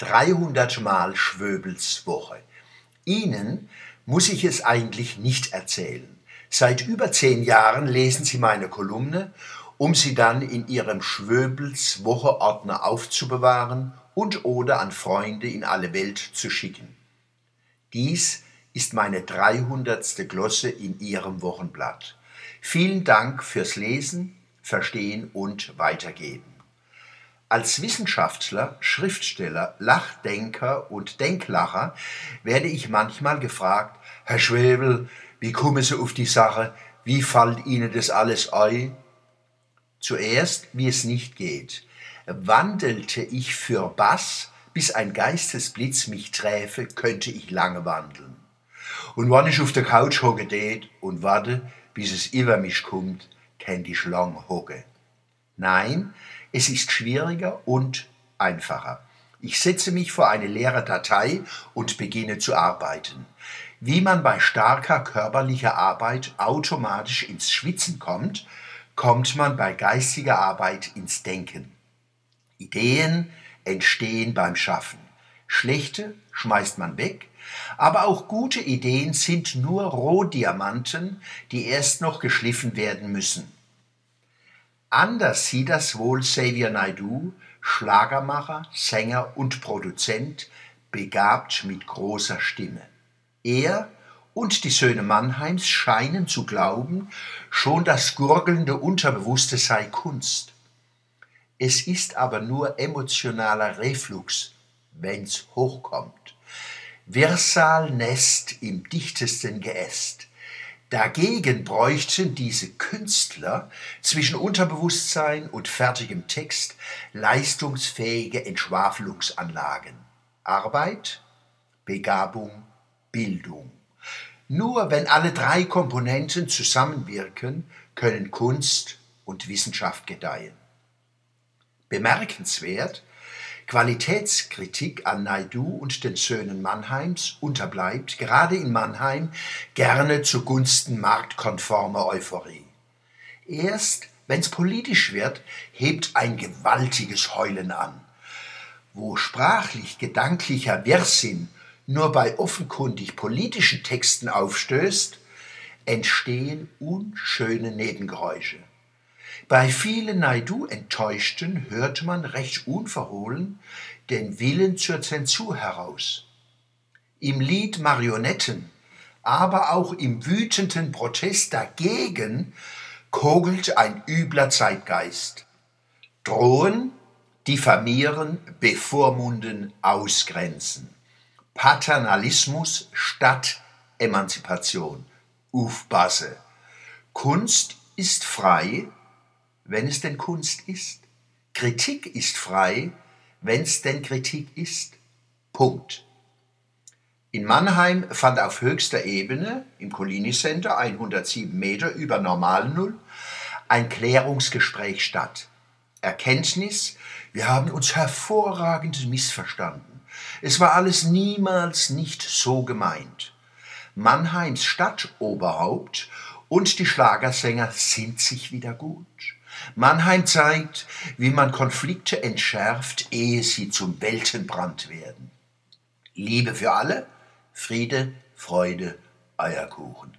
300 Mal Schwöbels Woche. Ihnen muss ich es eigentlich nicht erzählen. Seit über zehn Jahren lesen Sie meine Kolumne, um sie dann in Ihrem Schwöbels Wocheordner aufzubewahren und oder an Freunde in alle Welt zu schicken. Dies ist meine 300. Glosse in Ihrem Wochenblatt. Vielen Dank fürs Lesen, Verstehen und Weitergeben. Als Wissenschaftler, Schriftsteller, Lachdenker und Denklacher werde ich manchmal gefragt, Herr Schwebel, wie kommen Sie auf die Sache? Wie fällt Ihnen das alles ein? Zuerst, wie es nicht geht. Wandelte ich für Bass, bis ein Geistesblitz mich träfe, könnte ich lange wandeln. Und wann ich auf der Couch hocke det und warte, bis es über mich kommt, kennt ich lang hocke. Nein, es ist schwieriger und einfacher. Ich setze mich vor eine leere Datei und beginne zu arbeiten. Wie man bei starker körperlicher Arbeit automatisch ins Schwitzen kommt, kommt man bei geistiger Arbeit ins Denken. Ideen entstehen beim Schaffen. Schlechte schmeißt man weg, aber auch gute Ideen sind nur Rohdiamanten, die erst noch geschliffen werden müssen. Anders sieht das wohl Xavier Naidoo, Schlagermacher, Sänger und Produzent, begabt mit großer Stimme. Er und die Söhne Mannheims scheinen zu glauben, schon das gurgelnde Unterbewusste sei Kunst. Es ist aber nur emotionaler Reflux, wenn's hochkommt. Virsal Nest im dichtesten Geäst. Dagegen bräuchten diese Künstler zwischen Unterbewusstsein und fertigem Text leistungsfähige Entschwafelungsanlagen. Arbeit, Begabung, Bildung. Nur wenn alle drei Komponenten zusammenwirken, können Kunst und Wissenschaft gedeihen. Bemerkenswert, Qualitätskritik an Naidu und den Söhnen Mannheims unterbleibt, gerade in Mannheim, gerne zugunsten marktkonformer Euphorie. Erst wenn's politisch wird, hebt ein gewaltiges Heulen an. Wo sprachlich gedanklicher Wirrsinn nur bei offenkundig politischen Texten aufstößt, entstehen unschöne Nebengeräusche. Bei vielen Naidu-Enttäuschten hört man recht unverhohlen den Willen zur Zensur heraus. Im Lied Marionetten, aber auch im wütenden Protest dagegen kogelt ein übler Zeitgeist. Drohen, diffamieren, bevormunden, ausgrenzen. Paternalismus statt Emanzipation. Ufbasse. Kunst ist frei, wenn es denn Kunst ist. Kritik ist frei, wenn es denn Kritik ist. Punkt. In Mannheim fand auf höchster Ebene, im Collini Center, 107 Meter über Normalnull, ein Klärungsgespräch statt. Erkenntnis, wir haben uns hervorragend missverstanden. Es war alles niemals nicht so gemeint. Mannheims Stadtoberhaupt und die Schlagersänger sind sich wieder gut. Mannheim zeigt, wie man Konflikte entschärft, ehe sie zum Weltenbrand werden. Liebe für alle, Friede, Freude, Eierkuchen.